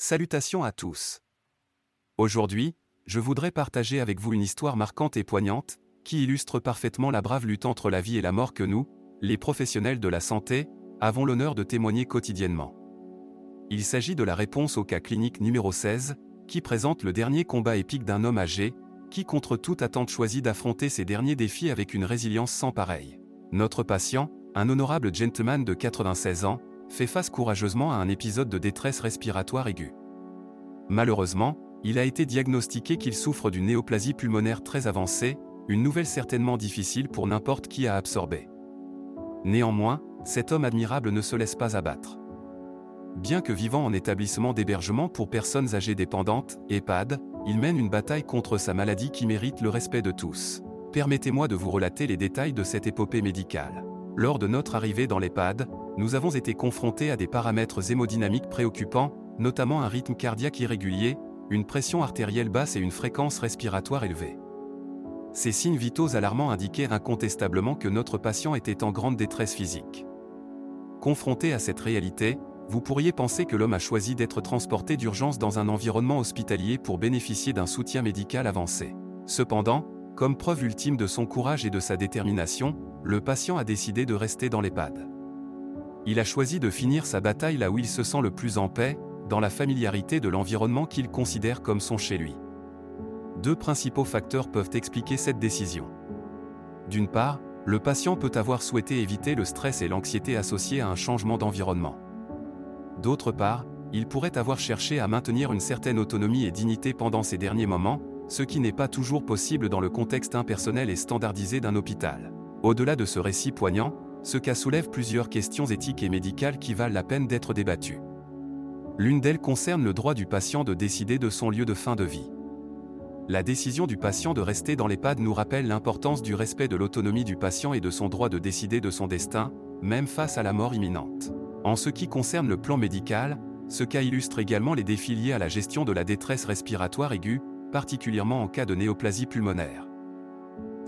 Salutations à tous. Aujourd'hui, je voudrais partager avec vous une histoire marquante et poignante, qui illustre parfaitement la brave lutte entre la vie et la mort que nous, les professionnels de la santé, avons l'honneur de témoigner quotidiennement. Il s'agit de la réponse au cas clinique numéro 16, qui présente le dernier combat épique d'un homme âgé, qui contre toute attente choisit d'affronter ces derniers défis avec une résilience sans pareille. Notre patient, un honorable gentleman de 96 ans, fait face courageusement à un épisode de détresse respiratoire aiguë. Malheureusement, il a été diagnostiqué qu'il souffre d'une néoplasie pulmonaire très avancée, une nouvelle certainement difficile pour n'importe qui à absorber. Néanmoins, cet homme admirable ne se laisse pas abattre. Bien que vivant en établissement d'hébergement pour personnes âgées dépendantes, EHPAD, il mène une bataille contre sa maladie qui mérite le respect de tous. Permettez-moi de vous relater les détails de cette épopée médicale. Lors de notre arrivée dans l'EHPAD, nous avons été confrontés à des paramètres hémodynamiques préoccupants, notamment un rythme cardiaque irrégulier, une pression artérielle basse et une fréquence respiratoire élevée. Ces signes vitaux alarmants indiquaient incontestablement que notre patient était en grande détresse physique. Confronté à cette réalité, vous pourriez penser que l'homme a choisi d'être transporté d'urgence dans un environnement hospitalier pour bénéficier d'un soutien médical avancé. Cependant, comme preuve ultime de son courage et de sa détermination, le patient a décidé de rester dans l'EHPAD il a choisi de finir sa bataille là où il se sent le plus en paix, dans la familiarité de l'environnement qu'il considère comme son chez lui. Deux principaux facteurs peuvent expliquer cette décision. D'une part, le patient peut avoir souhaité éviter le stress et l'anxiété associés à un changement d'environnement. D'autre part, il pourrait avoir cherché à maintenir une certaine autonomie et dignité pendant ces derniers moments, ce qui n'est pas toujours possible dans le contexte impersonnel et standardisé d'un hôpital. Au-delà de ce récit poignant, ce cas soulève plusieurs questions éthiques et médicales qui valent la peine d'être débattues. L'une d'elles concerne le droit du patient de décider de son lieu de fin de vie. La décision du patient de rester dans l'EHPAD nous rappelle l'importance du respect de l'autonomie du patient et de son droit de décider de son destin, même face à la mort imminente. En ce qui concerne le plan médical, ce cas illustre également les défis liés à la gestion de la détresse respiratoire aiguë, particulièrement en cas de néoplasie pulmonaire.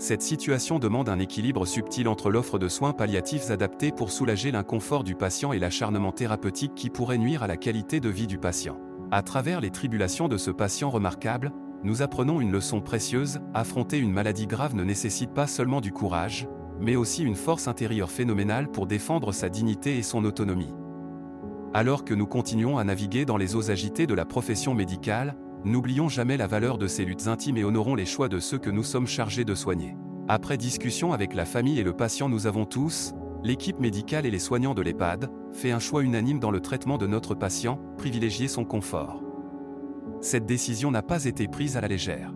Cette situation demande un équilibre subtil entre l'offre de soins palliatifs adaptés pour soulager l'inconfort du patient et l'acharnement thérapeutique qui pourrait nuire à la qualité de vie du patient. À travers les tribulations de ce patient remarquable, nous apprenons une leçon précieuse, affronter une maladie grave ne nécessite pas seulement du courage, mais aussi une force intérieure phénoménale pour défendre sa dignité et son autonomie. Alors que nous continuons à naviguer dans les eaux agitées de la profession médicale, N'oublions jamais la valeur de ces luttes intimes et honorons les choix de ceux que nous sommes chargés de soigner. Après discussion avec la famille et le patient, nous avons tous, l'équipe médicale et les soignants de l'EHPAD, fait un choix unanime dans le traitement de notre patient, privilégier son confort. Cette décision n'a pas été prise à la légère.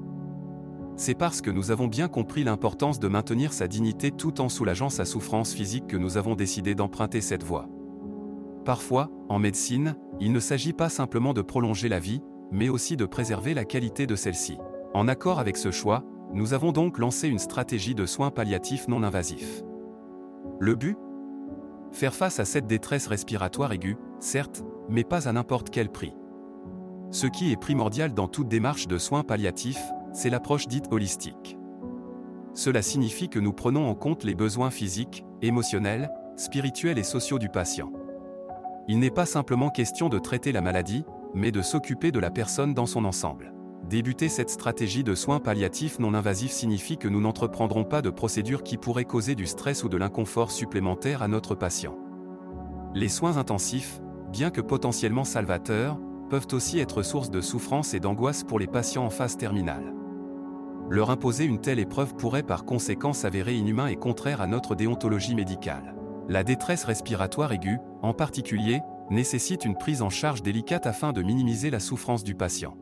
C'est parce que nous avons bien compris l'importance de maintenir sa dignité tout en soulageant sa souffrance physique que nous avons décidé d'emprunter cette voie. Parfois, en médecine, il ne s'agit pas simplement de prolonger la vie, mais aussi de préserver la qualité de celle-ci. En accord avec ce choix, nous avons donc lancé une stratégie de soins palliatifs non invasifs. Le but? Faire face à cette détresse respiratoire aiguë, certes, mais pas à n'importe quel prix. Ce qui est primordial dans toute démarche de soins palliatifs, c'est l'approche dite holistique. Cela signifie que nous prenons en compte les besoins physiques, émotionnels, spirituels et sociaux du patient. Il n'est pas simplement question de traiter la maladie, mais de s'occuper de la personne dans son ensemble. Débuter cette stratégie de soins palliatifs non invasifs signifie que nous n'entreprendrons pas de procédures qui pourraient causer du stress ou de l'inconfort supplémentaire à notre patient. Les soins intensifs, bien que potentiellement salvateurs, peuvent aussi être source de souffrance et d'angoisse pour les patients en phase terminale. Leur imposer une telle épreuve pourrait par conséquent s'avérer inhumain et contraire à notre déontologie médicale. La détresse respiratoire aiguë, en particulier, nécessite une prise en charge délicate afin de minimiser la souffrance du patient.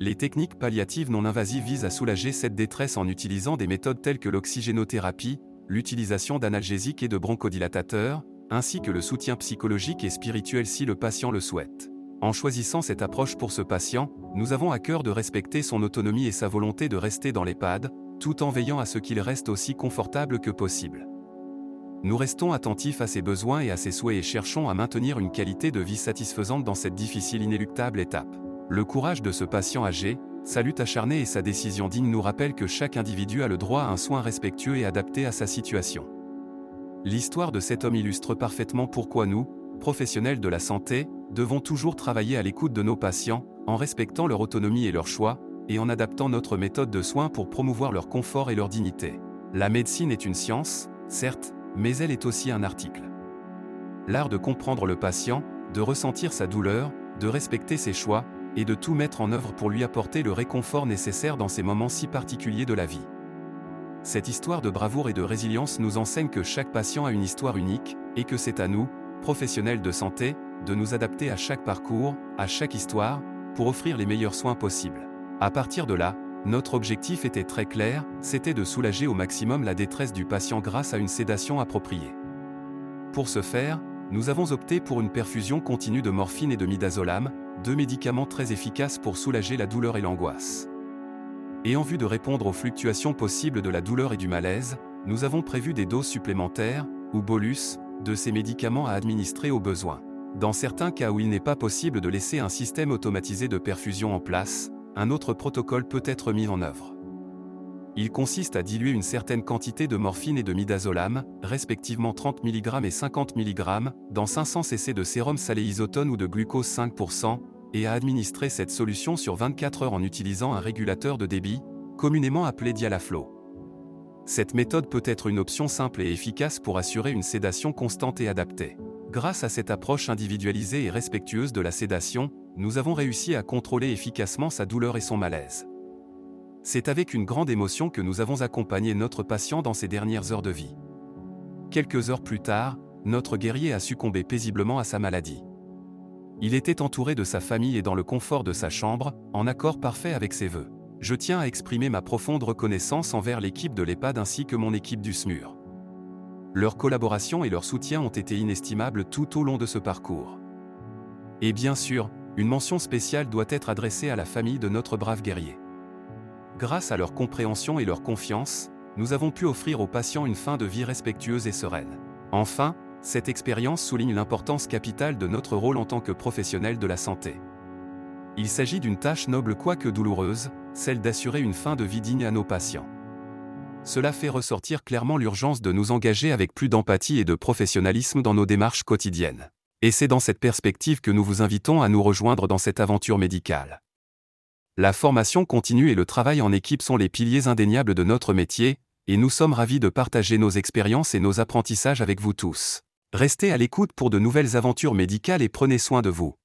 Les techniques palliatives non invasives visent à soulager cette détresse en utilisant des méthodes telles que l'oxygénothérapie, l'utilisation d'analgésiques et de bronchodilatateurs, ainsi que le soutien psychologique et spirituel si le patient le souhaite. En choisissant cette approche pour ce patient, nous avons à cœur de respecter son autonomie et sa volonté de rester dans l'EHPAD, tout en veillant à ce qu'il reste aussi confortable que possible. Nous restons attentifs à ses besoins et à ses souhaits et cherchons à maintenir une qualité de vie satisfaisante dans cette difficile inéluctable étape. Le courage de ce patient âgé, sa lutte acharnée et sa décision digne nous rappellent que chaque individu a le droit à un soin respectueux et adapté à sa situation. L'histoire de cet homme illustre parfaitement pourquoi nous, professionnels de la santé, devons toujours travailler à l'écoute de nos patients, en respectant leur autonomie et leurs choix, et en adaptant notre méthode de soins pour promouvoir leur confort et leur dignité. La médecine est une science, certes, mais elle est aussi un article. L'art de comprendre le patient, de ressentir sa douleur, de respecter ses choix, et de tout mettre en œuvre pour lui apporter le réconfort nécessaire dans ces moments si particuliers de la vie. Cette histoire de bravoure et de résilience nous enseigne que chaque patient a une histoire unique, et que c'est à nous, professionnels de santé, de nous adapter à chaque parcours, à chaque histoire, pour offrir les meilleurs soins possibles. À partir de là, notre objectif était très clair, c'était de soulager au maximum la détresse du patient grâce à une sédation appropriée. Pour ce faire, nous avons opté pour une perfusion continue de morphine et de midazolam, deux médicaments très efficaces pour soulager la douleur et l'angoisse. Et en vue de répondre aux fluctuations possibles de la douleur et du malaise, nous avons prévu des doses supplémentaires, ou bolus, de ces médicaments à administrer au besoin. Dans certains cas où il n'est pas possible de laisser un système automatisé de perfusion en place, un autre protocole peut être mis en œuvre. Il consiste à diluer une certaine quantité de morphine et de midazolam, respectivement 30 mg et 50 mg, dans 500 cc de sérum salé isotone ou de glucose 5%, et à administrer cette solution sur 24 heures en utilisant un régulateur de débit, communément appelé Dialaflow. Cette méthode peut être une option simple et efficace pour assurer une sédation constante et adaptée. Grâce à cette approche individualisée et respectueuse de la sédation, nous avons réussi à contrôler efficacement sa douleur et son malaise. C'est avec une grande émotion que nous avons accompagné notre patient dans ses dernières heures de vie. Quelques heures plus tard, notre guerrier a succombé paisiblement à sa maladie. Il était entouré de sa famille et dans le confort de sa chambre, en accord parfait avec ses voeux. Je tiens à exprimer ma profonde reconnaissance envers l'équipe de l'EHPAD ainsi que mon équipe du SMUR. Leur collaboration et leur soutien ont été inestimables tout au long de ce parcours. Et bien sûr, une mention spéciale doit être adressée à la famille de notre brave guerrier. Grâce à leur compréhension et leur confiance, nous avons pu offrir aux patients une fin de vie respectueuse et sereine. Enfin, cette expérience souligne l'importance capitale de notre rôle en tant que professionnel de la santé. Il s'agit d'une tâche noble quoique douloureuse, celle d'assurer une fin de vie digne à nos patients. Cela fait ressortir clairement l'urgence de nous engager avec plus d'empathie et de professionnalisme dans nos démarches quotidiennes. Et c'est dans cette perspective que nous vous invitons à nous rejoindre dans cette aventure médicale. La formation continue et le travail en équipe sont les piliers indéniables de notre métier, et nous sommes ravis de partager nos expériences et nos apprentissages avec vous tous. Restez à l'écoute pour de nouvelles aventures médicales et prenez soin de vous.